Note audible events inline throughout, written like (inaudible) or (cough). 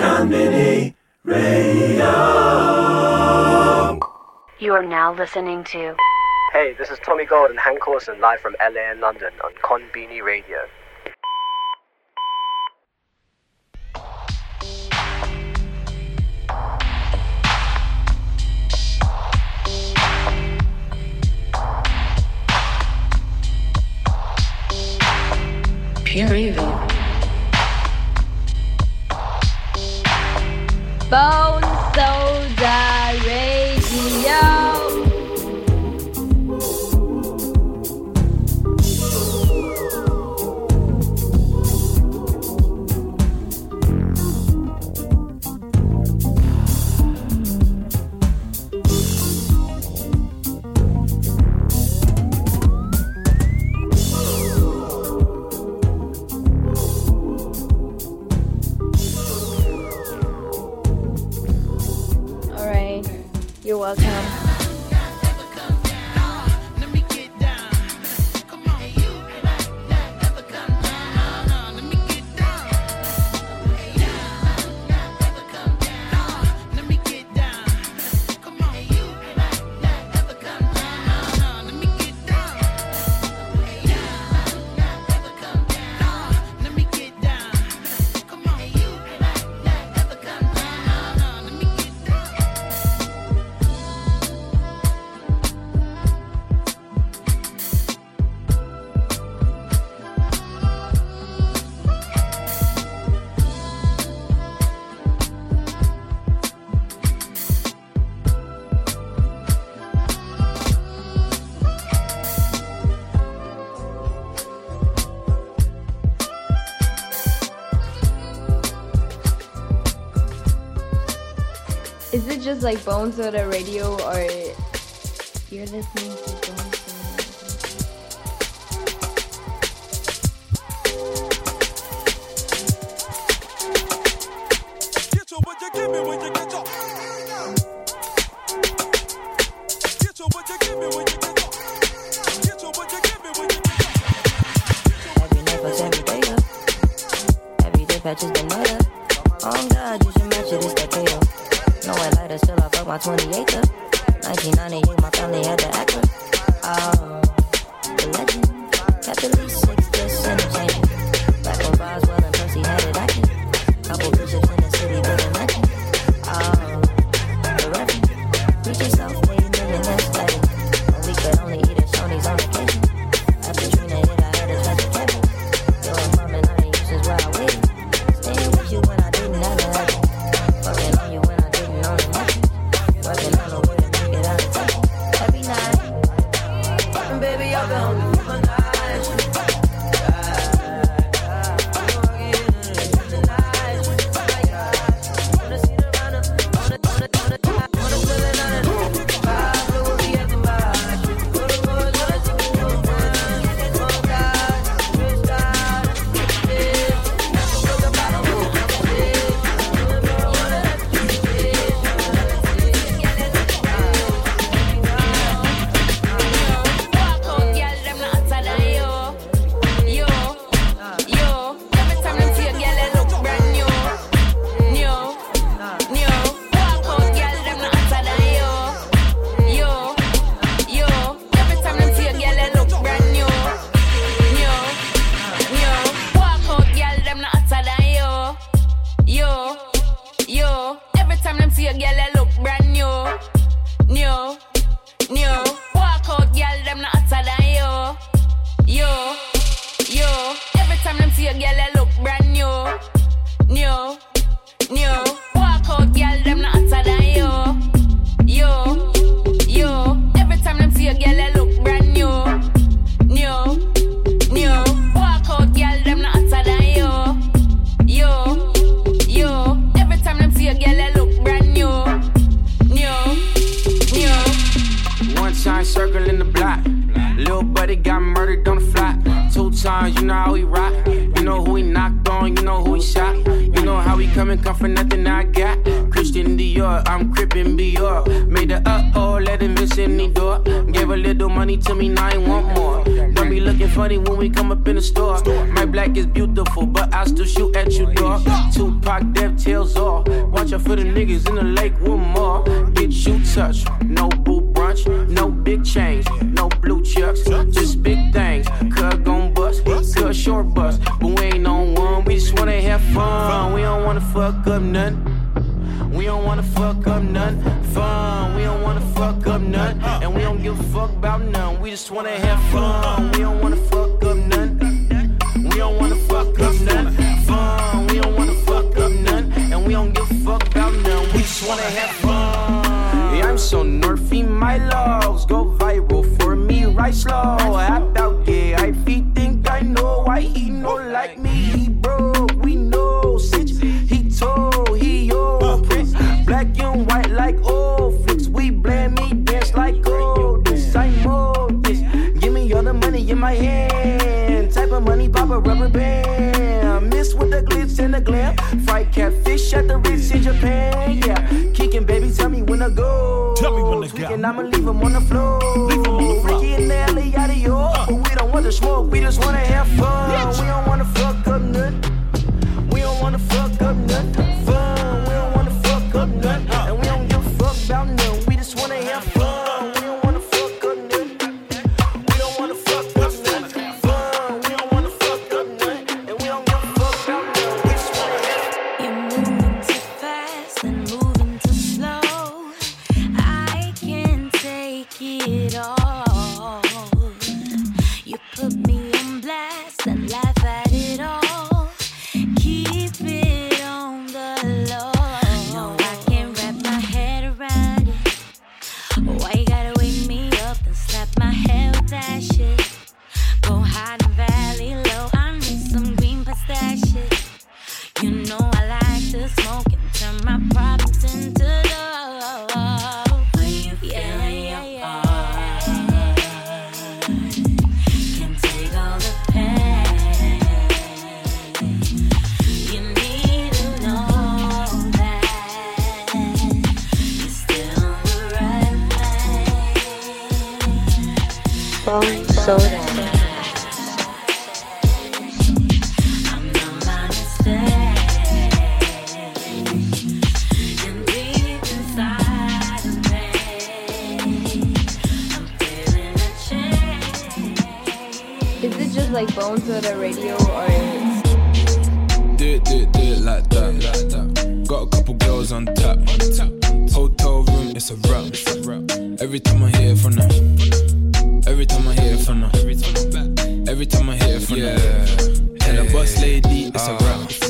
Konbini Radio. You are now listening to. Hey, this is Tommy Gold and Hank Korsan live from LA and London on Konbini Radio. Pure evil. Bone Soda. just like Bones of the radio or you're listening. Why he no like me. He broke, we know. Since he told, he yo. Prince, uh. black and white like old flicks. We blame me, dance like gold. This I mold this. Give me all the money in my hand. Type of money, pop a rubber band. Miss with the glitz and the glam. Fried catfish at the Ritz in Japan. Yeah, kicking baby, tell me when to go. Tell me when to go. I'ma leave him on the floor. Leave 'em on the floor. Ricky and Nelly, yada yo. But we want to smoke, we just wanna have fun. We don't like Bones or the radio or Do it, do it, do it like that. Like that. Got a couple girls on tap. Hotel room, it's a wrap. Every time I hear from them. Every time I hear from them. Every time I hear from them. And a bus lady, it's a ah. wrap.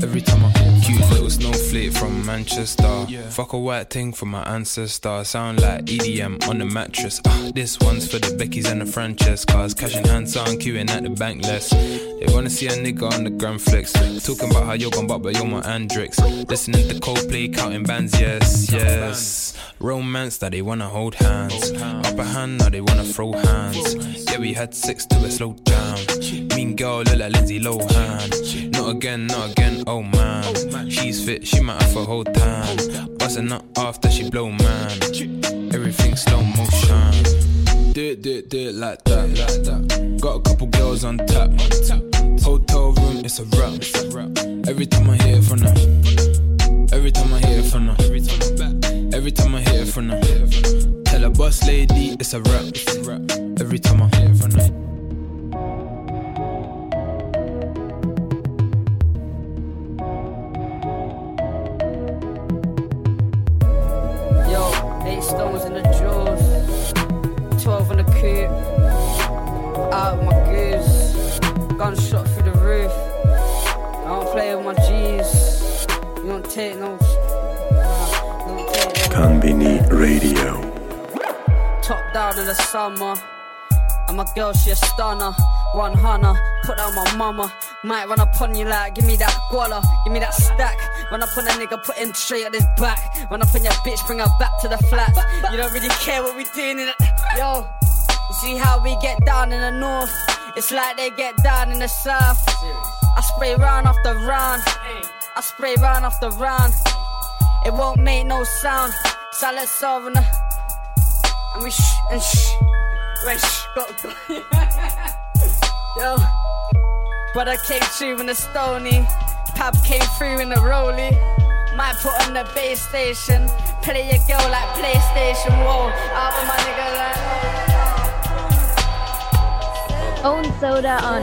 Every time I cute little snowflake from Manchester. Fuck a white thing from my ancestor. Sound like EDM on the mattress. Ah, this one's for the Beckys and the Francescas. Cash in hand, sound queuing at the bank less. They wanna see a nigga on the gram flex. Talking about how you're gone but you're my Andrix. Listening to Coldplay, counting bands, yes, yes. Romance that they wanna hold hands. Upper hand, now they wanna throw hands. Yeah, we had sex to a slow jam. Mean girl, look like Lindsay Lohan. Again, not again, oh man. She's fit, she might have a whole time. Busting up after she blow, man. Everything slow motion. Do it, do it, do it like that. Like that. Got a couple girls on tap. Hotel room, it's a wrap. Every time I hear from them. Every time I hear from them. Every time I hear from them. Tell a boss lady it's a wrap. Every time I hear from them. Stones in the drawers, twelve in the coop. Out of my goose, gunshot through the roof. I don't play with my G's. You don't take no. you don't take no- Konbini Radio. Top down in the summer. And my girl, she a stunner. One hunter, put out my mama. Might run up on you like, give me that guala, give me that stack. Run up on a nigga, put him straight at his back. Run up on your bitch, bring her back to the flats. You don't really care what we doing in it. Yo, you see how we get down in the north? It's like they get down in the south. I spray round after round. I spray round after round. It won't make no sound. Silent sovereign. And we shh and shh. We're shh. Got, got. (laughs) Yo, but I came through in a stony. pop came through in a Rolly. Might put on the base station. Play a girl like PlayStation. Whoa, out with my nigga like. Oh, Own soda on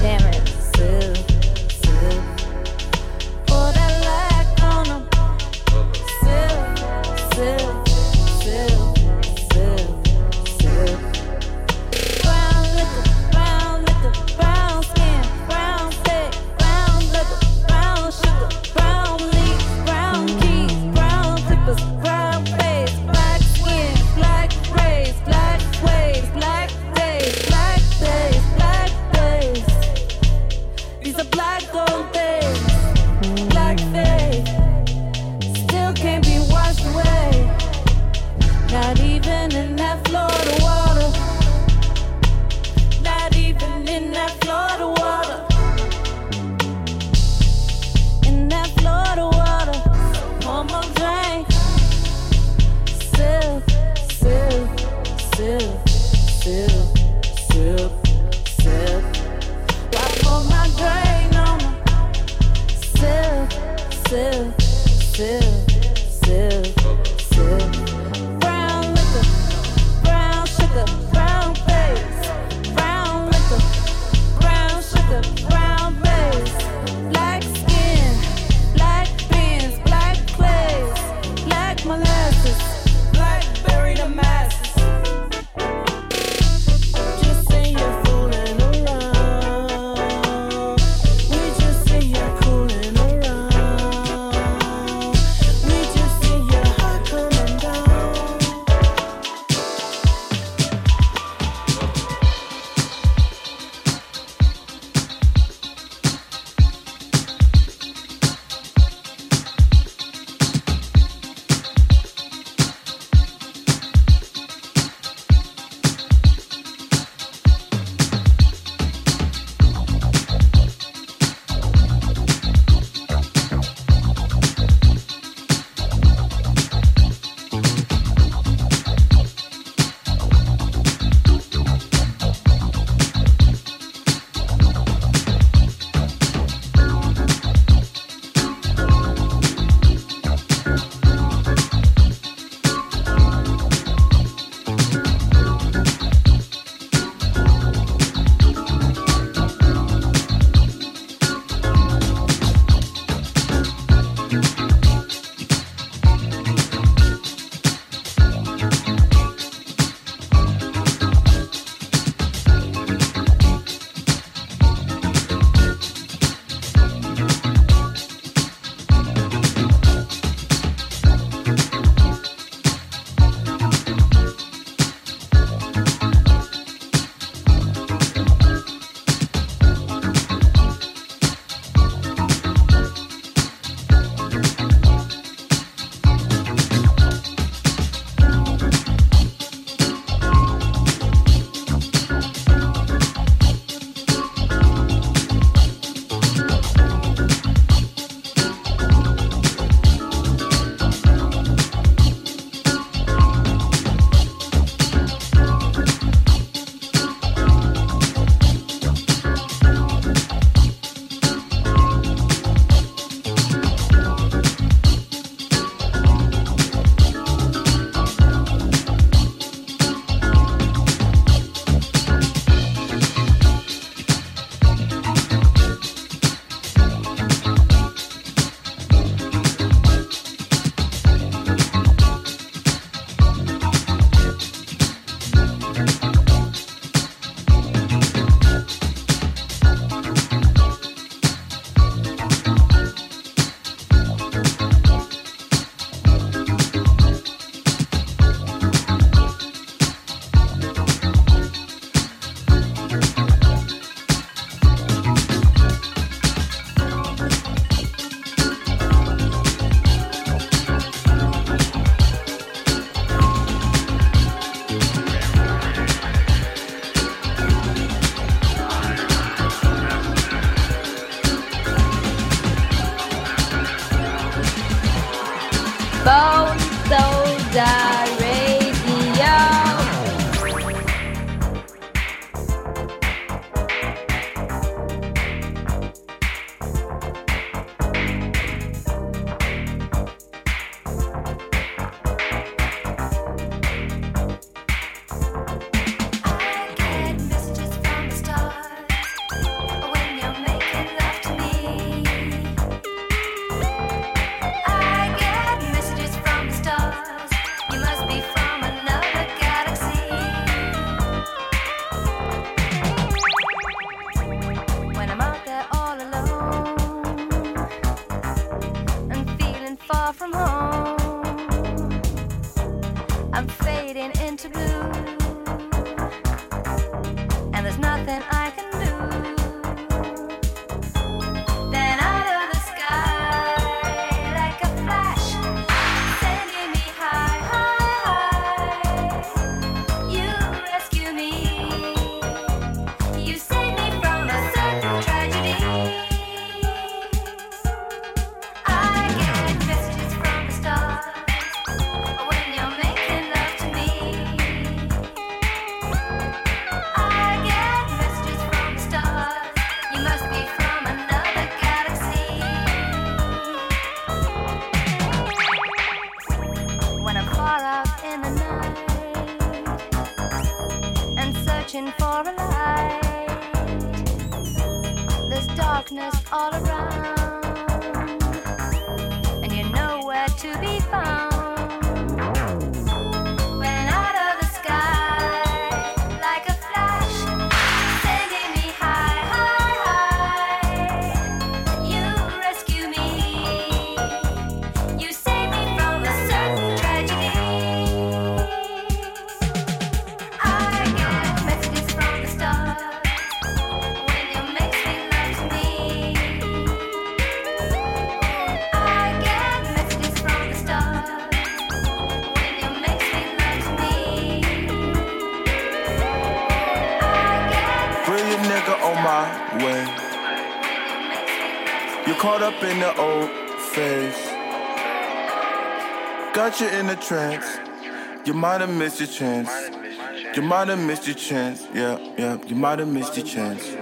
Damn it. Caught up in the old phase. Got you in a trance. You might have missed your chance. You might have missed your chance. Yeah, yeah, you might have missed your chance.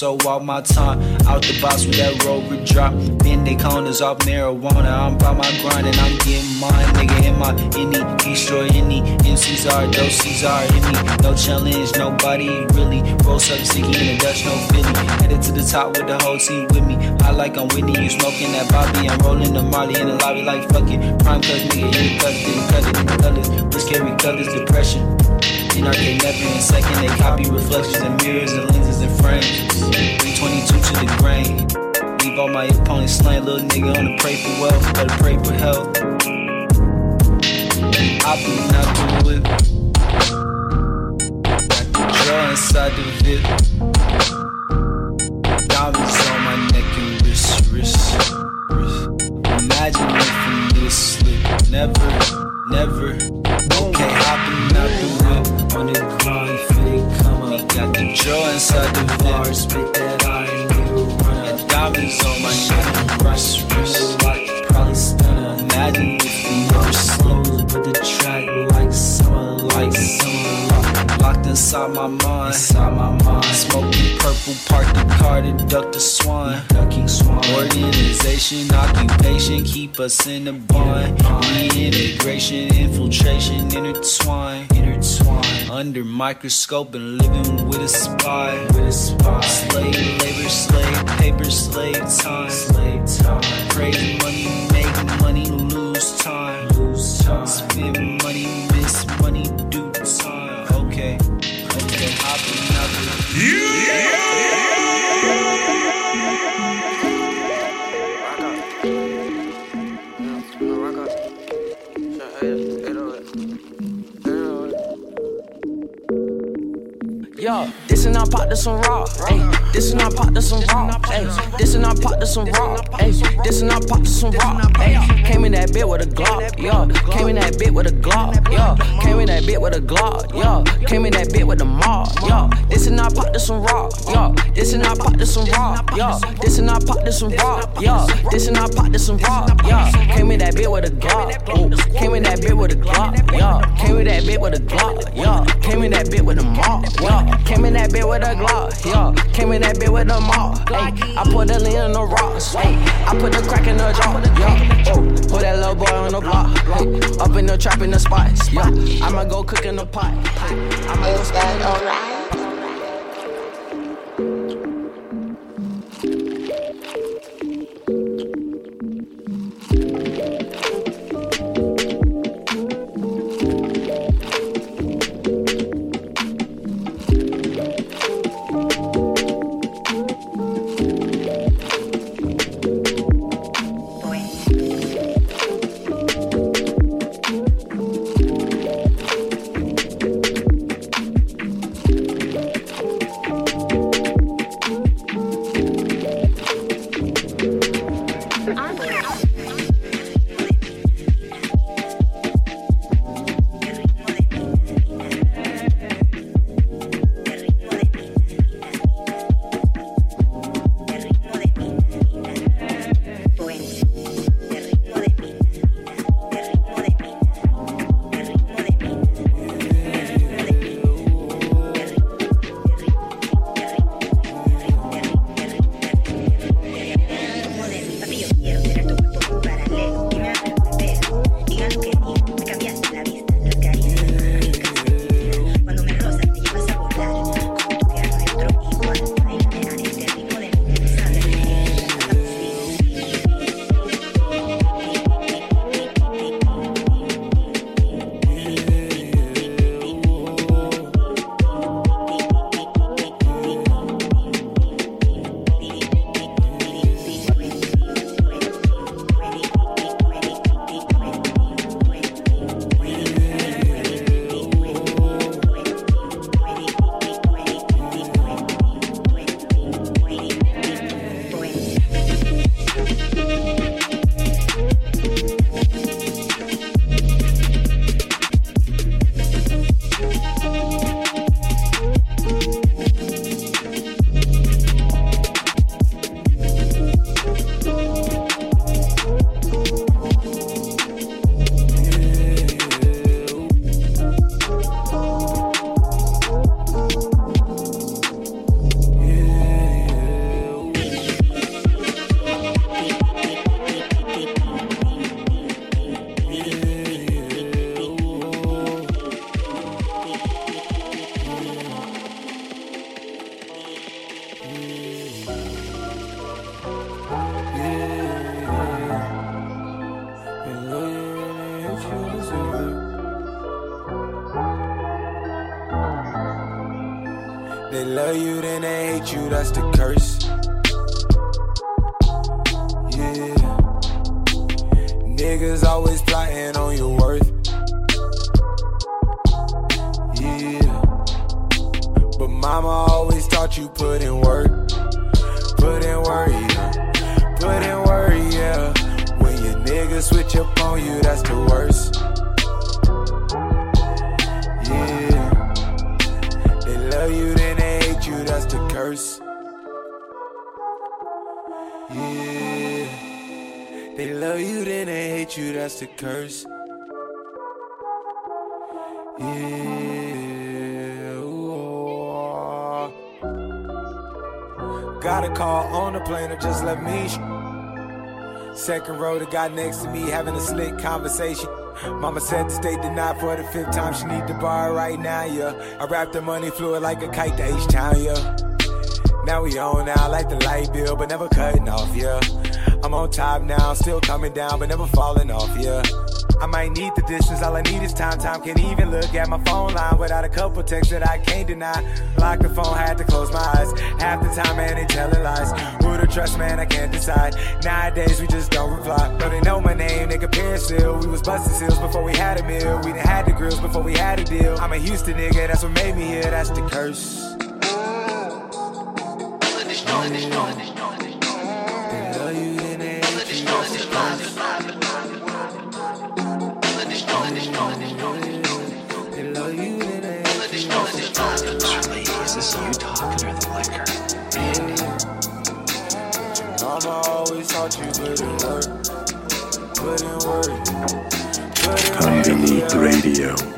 So out my time. Out the box with that rover drop. Bend they corners off marijuana. I'm by my grind and I'm getting mine. Nigga in my any, destroy any. MCs are, doses are in me. No challenge, nobody really. Roll up sticky in the Dutch, no Philly. Headed to the top with the whole team with me. I like I'm Whitney, you smoking that Bobby. I'm rolling the Marley in the lobby like fuck it. Prime cuz nigga, any cuz didn't cut it. Colors, which carry colors, depression. In arcade never in second, they copy reflections and mirrors and lenses and frames. 322 to the grain. Leave all my opponents slain, little nigga on the pray for wealth, better pray for health. I the whip. Got the draw inside the VIP. Diamonds on my neck and wrist, wrist, wrist. Imagine from this slip. Never, never. Okay, hopping out the the grind, fake come up. Got the draw inside the VIP. Spit that I run up. Diamonds on my neck wrist, wrist. Probably stunner. Imagine if we never slow. But the track like summer, like summer. Locked inside my mind, inside my mind. Smoking purple, park the car to duck the swan. Ducking swan. Organization, occupation, keep us in the bond. Reintegration, infiltration, intertwine, intertwine. Under microscope and living with a spy, with a spy. Slave labor, slave paper, slave time, slave time. Crazy money, make money, lose time, lose time. Spend Yo, this and I pop to some raw. Ayy, this and I pop to some raw. Ayy, this and I pop to some raw. Ayy, this and I pop to some raw. Ayy, came in that bit with a Glock. Yo, came in that bit with a Glock. Yo, came in that bit with a Glock. Yo, came in that bit with the mob. Yo, this and I pop to some raw. Yo, this and I pop to some raw. Yo, this and I pop to some raw. Yo, this and I pop to some raw. Yo, came in that bit with a Glock. Oh. Came in that bit with a Glock. Yo, came in that bit with a Glock. Yo, came in that bit with a mob. Yo, came in that bit with a Glock. Yo, came in that bit with a mob. Ay, I put the lean in the rocks. Ay, I put the crack in the jaw. Yo, oh, put that little boy on the block. Ay, up in the trap in the spots. Yo, I'ma go cook in the pot. I'ma go stand alright. Mama always taught you put in work. Put in work, yeah. Put in work, yeah. When your niggas switch up on you, that's the worst. Yeah. They love you, then they hate you, that's the curse. Yeah. They love you, then they hate you, that's the curse. Yeah. Got a call on the plane or just let me. Second row, the guy next to me having a slick conversation. Mama said the state denied for the fifth time. She need to bar right now, yeah. I wrapped the money fluid like a kite to H-Town, yeah. Now we on now, like the light bill, but never cutting off, yeah. I'm on top now, still coming down, but never falling off, yeah. I might need the distance, all I need is time. Time can't even look at my phone line without a couple texts that I can't deny. Lock the phone, had to close my eyes. Half the time, man, they telling lies. Who to trust, man, I can't decide. Nowadays, we just don't reply. But they know my name, they compare still. We was busting seals before we had a meal. We done had the grills before we had a deal. I'm a Houston nigga, that's what made me here, that's the curse. They this you the liquor? Mama always taught you put in work, put in work, put in Combinate work. Radio.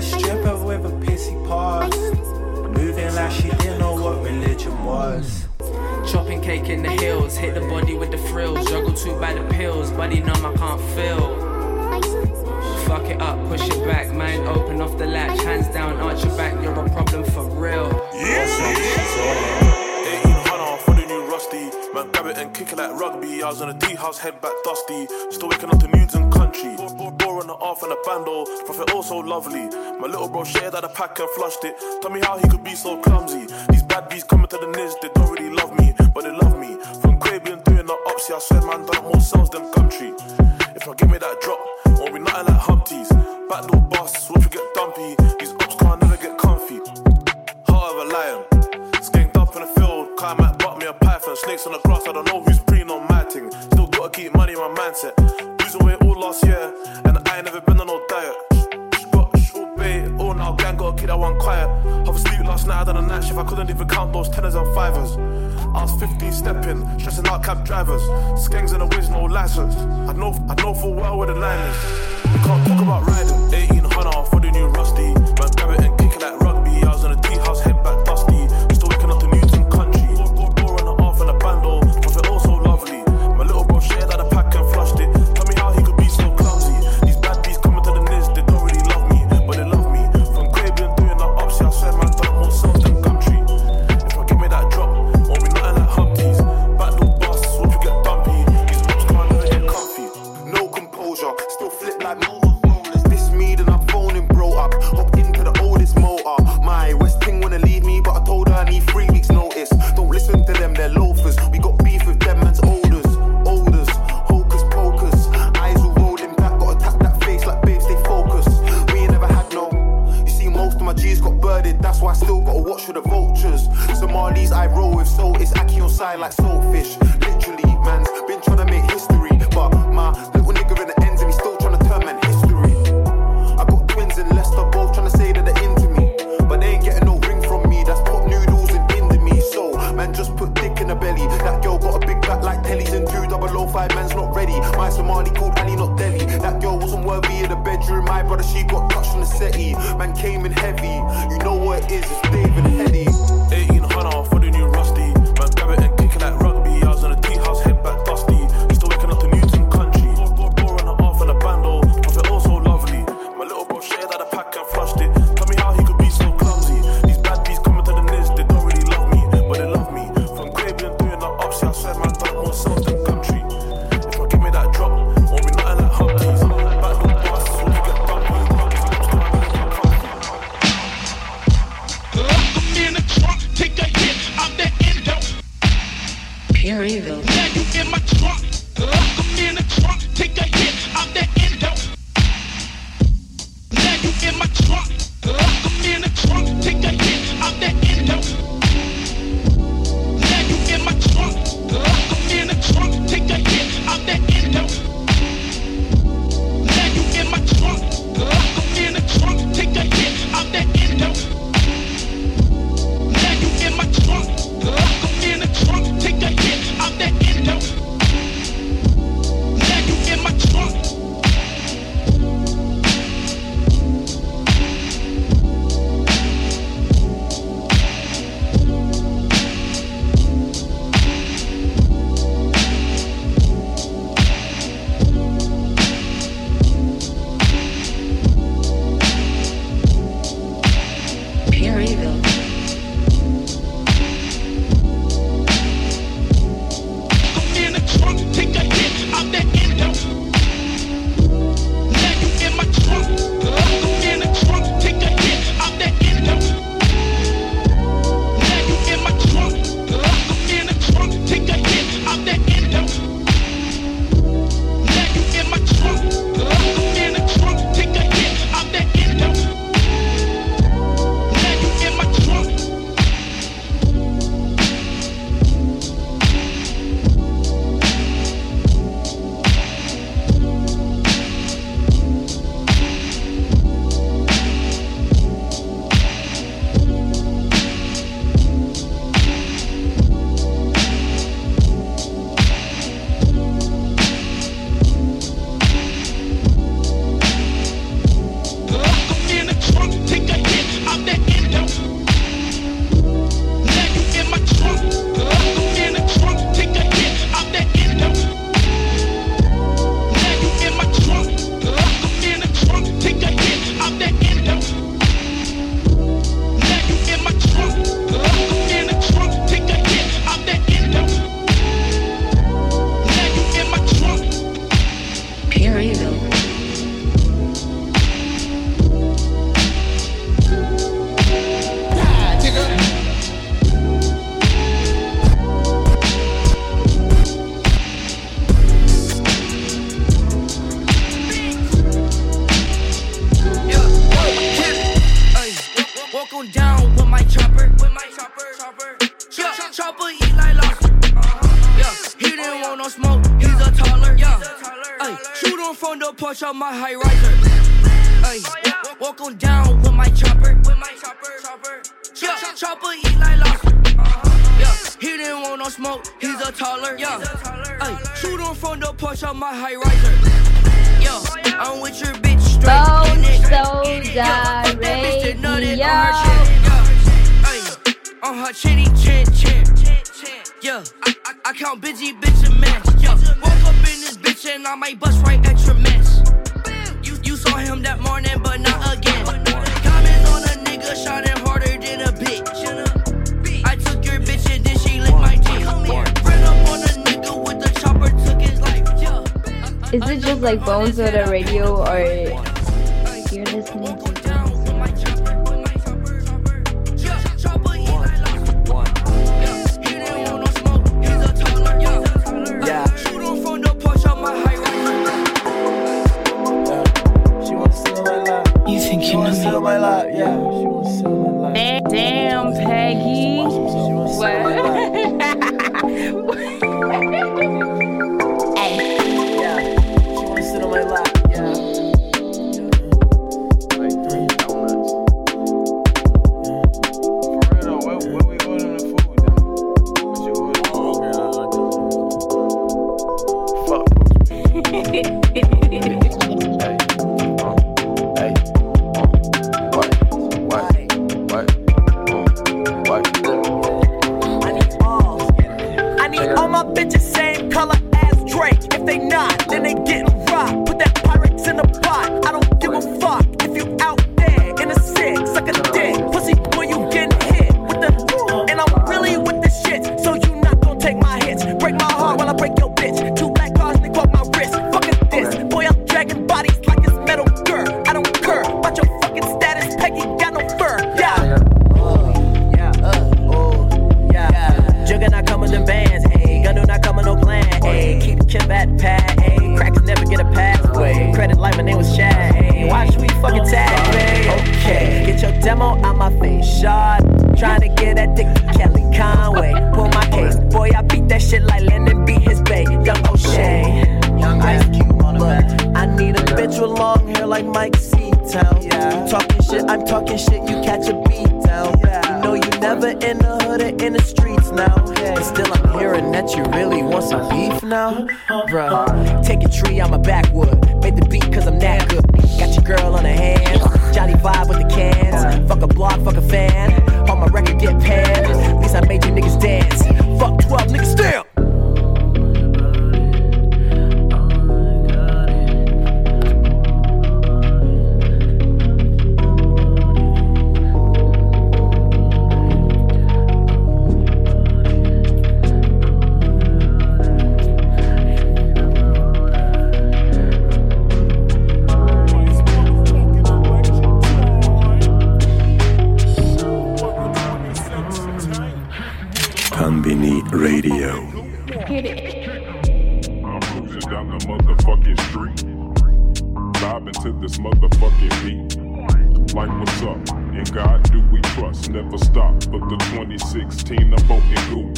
a stripper with a pissy pause. Moving like she didn't know what religion was. Chopping cake in the hills, hit the body with the frills. Juggle two by the pills, body numb, I can't feel. Fuck it up, push it back, mind Open off the latch, hands down, arch your back. You're a problem for real. Yeah. Man, grab it and kick it like rugby. I was on a D house, head back dusty. Still waking up to nudes and country. Bore on the off and a bando, profit also lovely. My little bro shared out a pack and flushed it. Tell me how he could be so clumsy. These bad bees coming to the niz, they don't really love me, but they love me. From Caribbean doing the ups, yeah, I swear man done more sales than country. If I give me that drop, won't be nothing like Humpties. Backdoor boss, watch you get dumpy. These ups can't never get comfy. Heart of a lion, skinked up in the field, climb out, butt me a python. Snakes on the grass, I don't know who's went quiet. Half asleep last night, I done a night shift. I couldn't even count those tenors and fivers. I was 15 stepping, stressing out cab drivers. Skanks in the whiz, no license. I know, I know full well where the line is. Can't talk about riding. 1800 for the new Russell. punch out my high riser. Oh, yeah. walk on down with my chopper. With my chopper, chopper. Yeah, Ch- chopper eat like lobster. Uh-huh. Yeah, he didn't want no smoke. Yeah. A taller. Yeah, He's a taller, shoot him from the punch out my high riser. Yeah, oh, yeah. I'm with your bitch straight. Oh, so in. Yeah, on her chinny chin chin. Yeah, I, I, I count busy bitch a man. Yeah, woke up in this bitch and I might bust right at your man that morning, but not again. Comments on a nigga shining harder than a bitch. I took your bitch and then she licked my. Ran up on a nigga with a chopper, took his life. Is it just like Bone Soda radio or my life, yeah. The motherfucking street. Vibing to this motherfucking beat. Like, what's up? In God do we trust, never stop. But the 2016 I'm voting goo.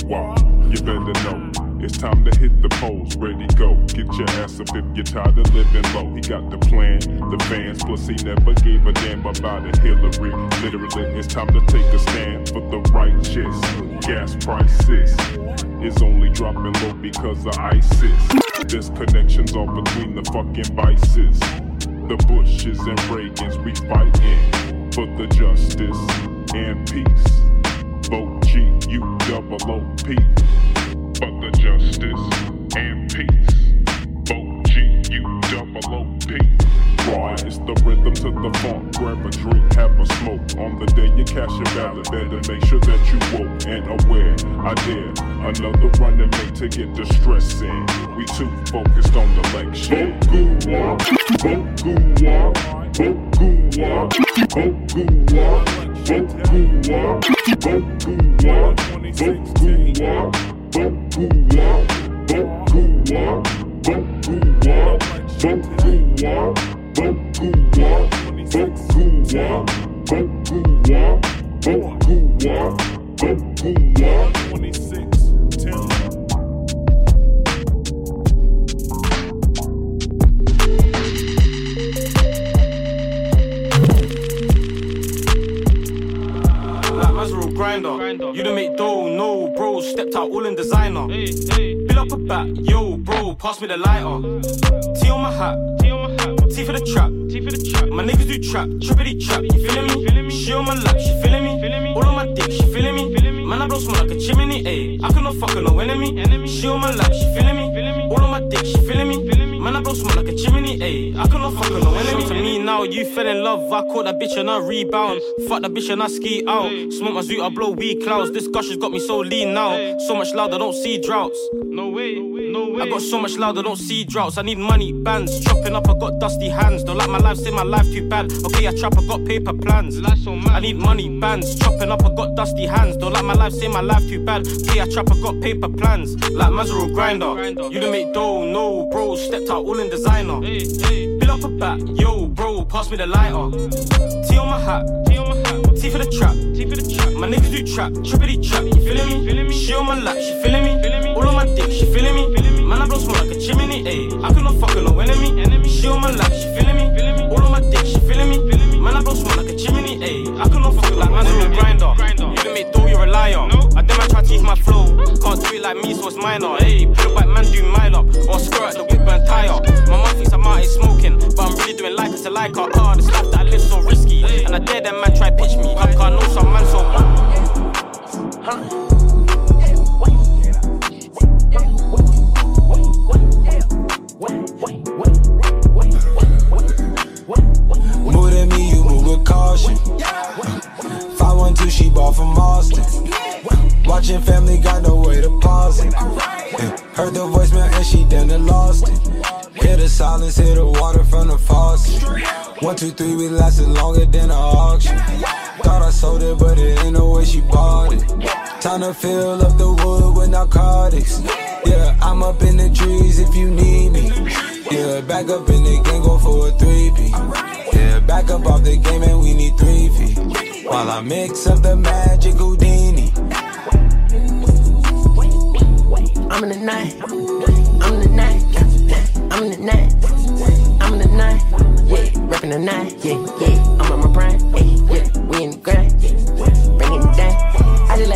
You better know. It's time to hit the polls, ready go. Get your ass up if you're tired of living low. He got the plan, the fans, plus he never gave a damn about a Hillary. Literally, it's time to take a stand for the righteous. Gas prices is only dropping low because of ISIS. There's connections all between the fucking vices. The Bushes and Reagans, we fighting for the justice and peace. Vote G U double O P for the justice and peace. Vote G U double O P. Why it's the rhythm to the funk. Grab a drink, have a smoke. On the day you cash your ballot, better make sure that you woke and aware. I dare another running mate to get the stress in. We too focused on the election. Goo-wah, vote Goo-wah, vote Goo-wah, vote Goo-wah, vote Goo-wah, vote Bokuwa, Bokuwa, Grinder. grinder. You don't make dough, no, bro. Stepped out all in designer. Hey, hey up a bat, yo, bro. Pass me the lighter. T on my hat. T for the trap. T for the trap. My niggas do trap, trippity trap. You feeling me? She on my lap, she feeling me. All on my dick, she feeling me. Man, I blow smoke like a chimney, ayy. I cannot fuck with no enemy. She on my lap, she feeling me. All on my dick, she feeling me. Man, I blow smoke like a chimney, ayy. I cannot fuck with no enemy. Now, you fell in love. I caught that bitch and I rebound. Fuck that bitch and I ski out. Smoke my zoot, I blow weed clouds. This gush has got me so lean now. So much loud, I don't see droughts. No way, no way. I got so much loud, I don't see droughts. I need money, bands. Chopping up, I got dusty hands. Don't like my life, say my life too bad. Okay, I trap, I got paper plans. I need money, bands. Chopping up, I got dusty hands. Don't like my life, say my life too bad. Okay, I trap, I got paper plans. Like Mazero grinder. You done make dough, no, bro. Stepped out all in designer. Bill up a bat, yo, bro. Pass me the lighter. T on my hat. T on my hat. T for the trap. T for the trap. My niggas do trap, trippity trap. You feeling me? She on my lap, she feeling me. All on my dick, she feeling me. Man, I blow smoke like a chimney, ayy. I cannot fuck with no enemy. She on my lap, she feeling me. All on my dick, she feeling me. Man, I blow smoke like a chimney, ayy. I cannot fuck like man's grinder. You done make dough, you're a liar. I did man try to use my flow. Can't do it like me, so it's minor. Hey, pull back man, do mile up. Or skirt the whip burn tire. My mom thinks I'm out here smoking, but I'm really doing like it's a like her. Ah, this life that I live so risky. And I dare them man try pitch me. I can't know some man so. Huh? Caution. 512, she bought from Austin. Watching family, got no way to pause it. Heard the voicemail and she done and lost it. Hear the silence, hear the water from the faucet. One, two, three, we lasted longer than an auction. Thought I sold it, but it ain't no way she bought it. Time to fill up the wood with narcotics. Yeah, I'm up in the trees if you need me. Yeah, back up in the game, go for a three-P. Yeah, back up off the game and we need three feet. While I mix up the magic Houdini. I'm in the night. I'm in the night. I'm in the night. I'm in the night. Yeah. reppin' the nine, yeah, yeah. I'm on my prime, yeah. We in the grind,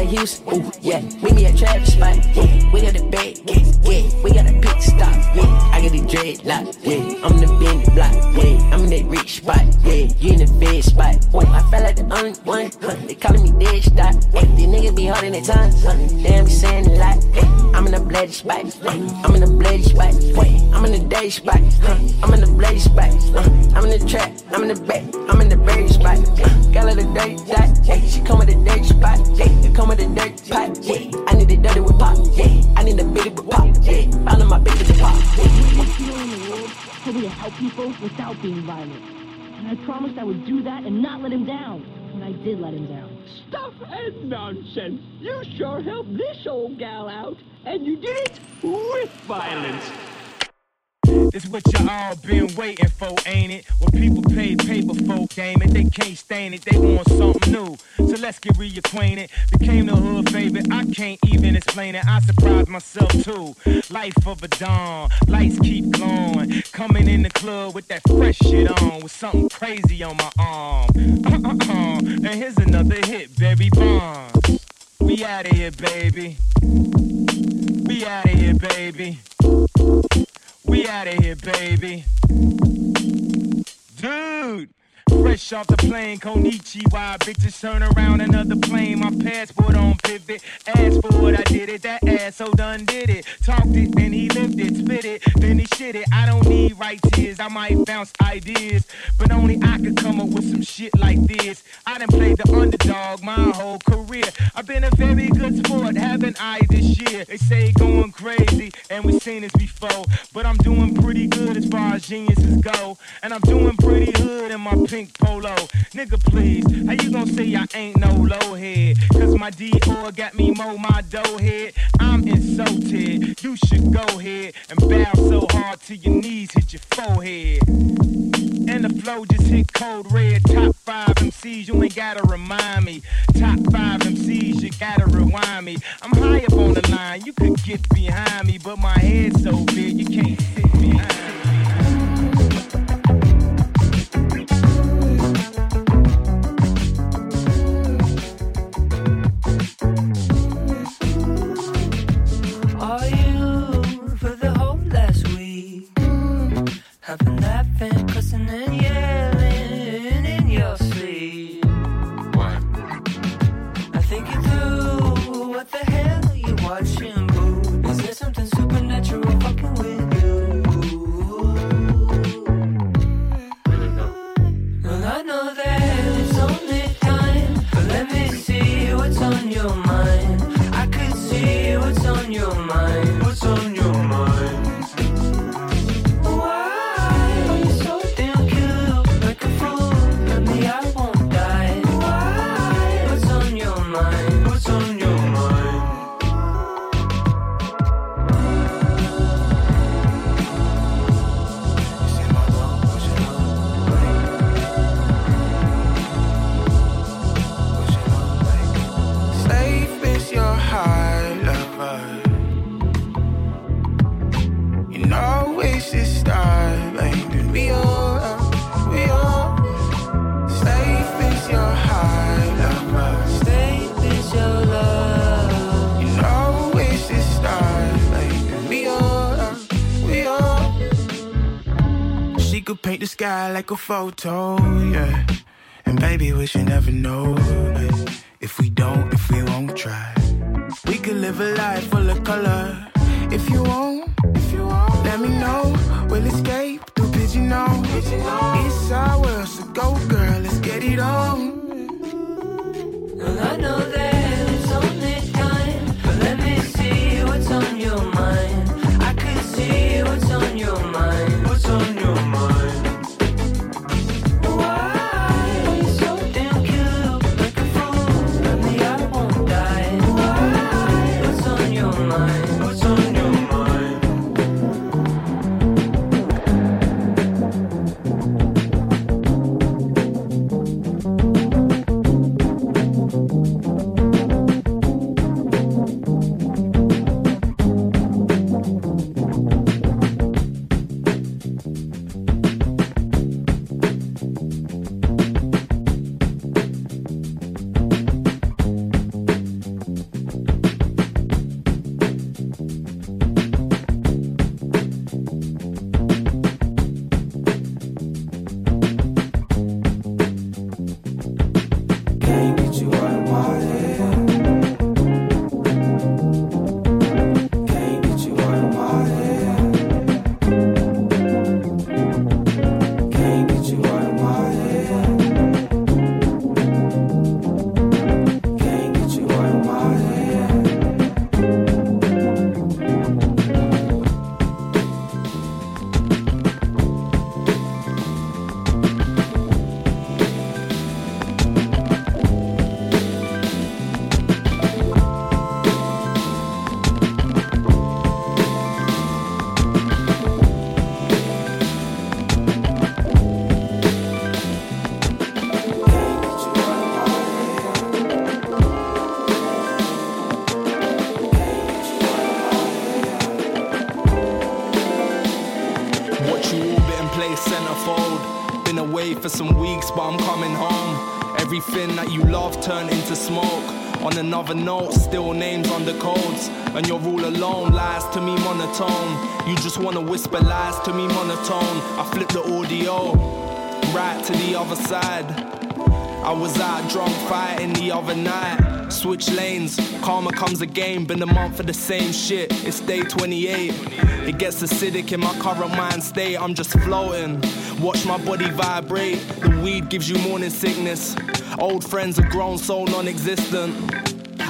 I Houston, ooh, yeah. Meet me at traffic spot, yeah. We got the bag, yeah, yeah. We got a pit stop, yeah. I got the dreadlock, yeah. I'm in the bend block, yeah. I'm in that rich spot, yeah. You in the bed spot, Ooh, I felt like the only one, huh. They calling me dead stock, hey. These niggas be holding their tongues, huh. Damn, be saying a lot, hey. I'm in the bloody spot, hey. I'm in the bloody spot, wait. I'm in the day spot, huh. I'm in the bloody spot, huh. I'm in the trap, I'm in the back, I'm in the berry spot, yeah. Got her the dirty dot, yeah. She come with the dirty spot, yeah. Come with the dirty pot, yeah. I need the dirty with pop, yeah. I need the bitty with pop, yeah. All my bitches with pop, yeah. in the world told me to help people without being violent. And I promised I would do that and not let him down. And I did let him down. Stuff and nonsense. You sure helped this old gal out, and you did it with violence. It's what you all been waiting for, ain't it? When people pay paper for game it, they can't stand it, they want something new. So let's get reacquainted. Became the hood favorite, I can't even explain it. I surprised myself too. Life of a dawn, lights keep glowing. Coming in the club with that fresh shit on, with something crazy on my arm. And here's another hit, Barry Bonds. We out of here, baby. We out of here, baby. We out of here, baby. Dude, fresh off the plane, Konichiwa. Bitches turn around another plane. My passport on pivot. Asked for it, I did it. That ass so done did it. Talked it, then he lived it. Spit it, then he shit it. I don't need right tears. I might bounce ideas, but only I could come up with some shit like this. I done played the underdog my whole career. I've been a very good sport, haven't I this year? They say going crazy, and we've seen this before. But I'm doing pretty good as far as geniuses go. And I'm doing pretty good in my pink polo. Nigga, please, how you gonna say I ain't no low head? Cause my Dior got me mow my dough head. I'm insulted. You should go ahead and bow so hard till your knees hit your forehead. And the flow just hit cold red. Top five MCs, you ain't gotta remind me. Top five MCs, you gotta rewind me. I'm high up on the line, you could get behind me, but my head's so big, you can't sit behind me. Have been like a photo, yeah. And baby, we should never know. If we don't, if we won't try. We could live a life full of color. If you won't, if you won't, let me know. We'll escape through pigeon nose. It's our world, so go girl, let's get it on. Well, I know that it's only time, but let me see what's on your mind. Another note, still names on the codes. And your rule alone lies to me monotone. You just wanna whisper lies to me monotone. I flip the audio right to the other side. I was out drunk fighting the other night. Switch lanes, karma comes again. Been a month for the same shit. It's day 28. It gets acidic in my current mind state. I'm just floating. Watch my body vibrate. The weed gives you morning sickness. Old friends are grown so non existent.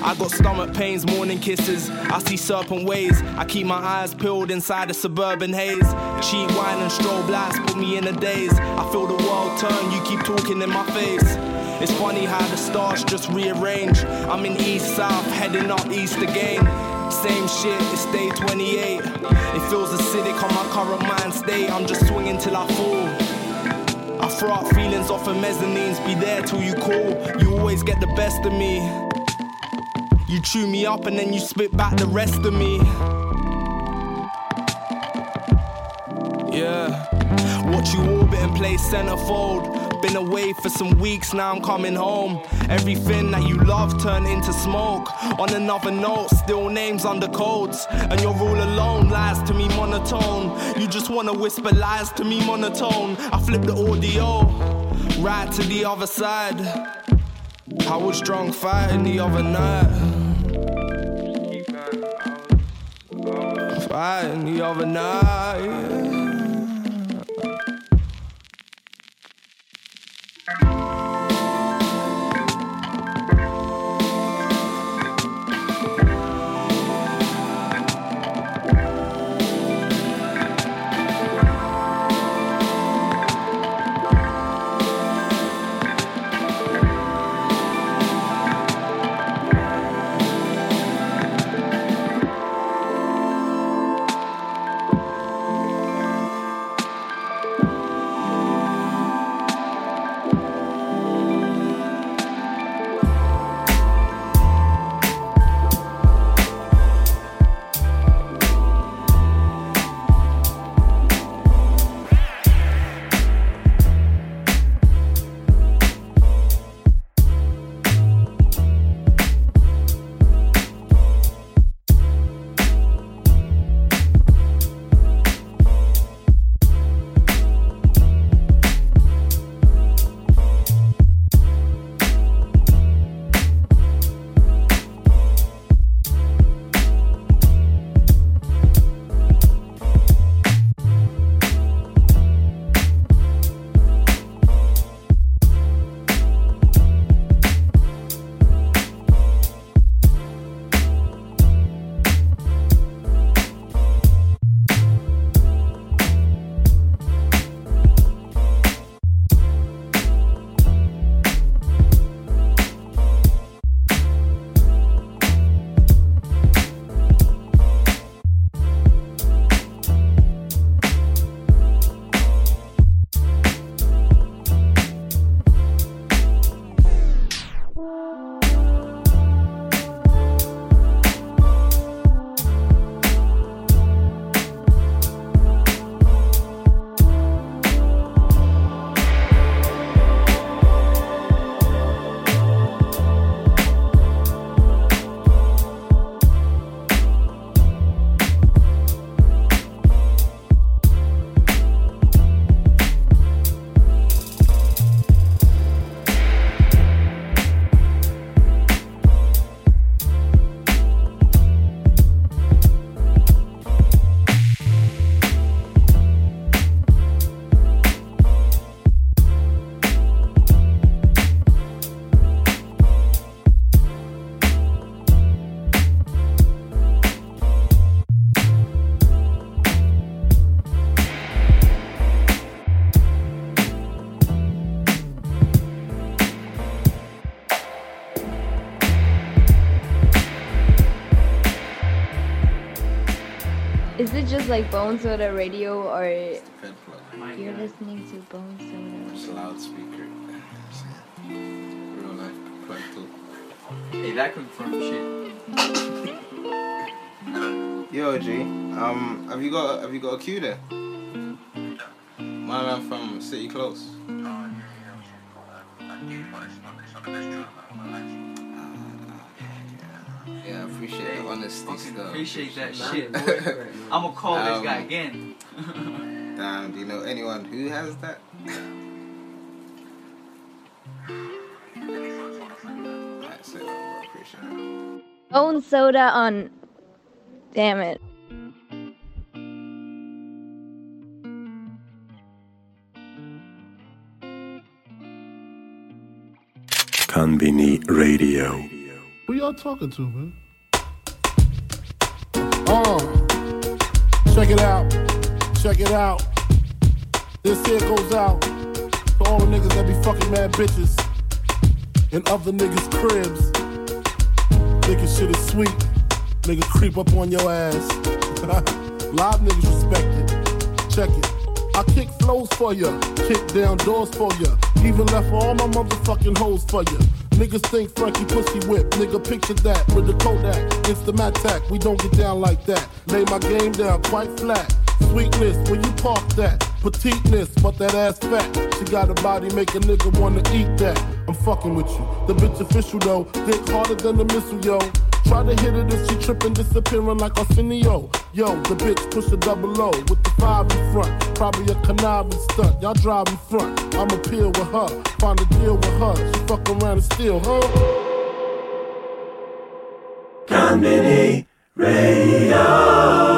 I got stomach pains, morning kisses. I see serpent ways. I keep my eyes peeled inside a suburban haze. Cheap wine and strobe lights put me in a daze. I feel the world turn, you keep talking in my face. It's funny how the stars just rearrange. I'm in east south, heading up east again. Same shit, it's day 28. It feels acidic on my current mind state. I'm just swinging till I fall. I throw out feelings off of mezzanines, be there till you call. You always get the best of me. You chew me up and then you spit back the rest of me. Yeah. Watch you orbit and play centerfold. Been away for some weeks, now I'm coming home. Everything that you love turned into smoke. On another note, still names under codes. And your rule alone lies to me monotone. You just wanna whisper lies to me monotone. I flip the audio right to the other side. I was drunk fighting the other night. Fighting the other night. Is it just like Bone Soda Radio or you're listening to Bone Soda? It's a loudspeaker. Real life plug too. Hey, that confirmed shit. Yo, G. Um, have you got have you got a queue there? My man from City Close. Yeah, I appreciate the honesty still. appreciate that shit, boy. (laughs) I'ma call this Um, guy again. (laughs) Damn, do you know anyone who has that? That's it, I appreciate it. Bone soda on. Damn it. Konbini Radio. Who y'all talking to, man? Oh, check it out. Check it out. This here goes out to all the niggas that be fucking mad bitches and other niggas' cribs. Thinking shit is sweet. Nigga creep up on your ass. (laughs) Live niggas respect it. Check it. I kick flows for ya, kick down doors for ya. Even left all my motherfucking hoes for ya. Niggas think Frankie pussy whip. Nigga picture that with the Kodak. It's the Mattack. We don't get down like that. Lay my game down quite flat. Sweetness, when you park that. Petiteness, but that ass fat. She got a body, make a nigga wanna eat that. I'm fucking with you. The bitch official though. Dick harder than the missile, yo. Try to hit it if she tripping, disappearing like Arsenio. Yo, the bitch push a double O with the five in front. Probably a conniving stunt. Y'all drive in front. I'ma peel with her. Find a deal with her. She fuck around and steal, huh? Konbini Radio.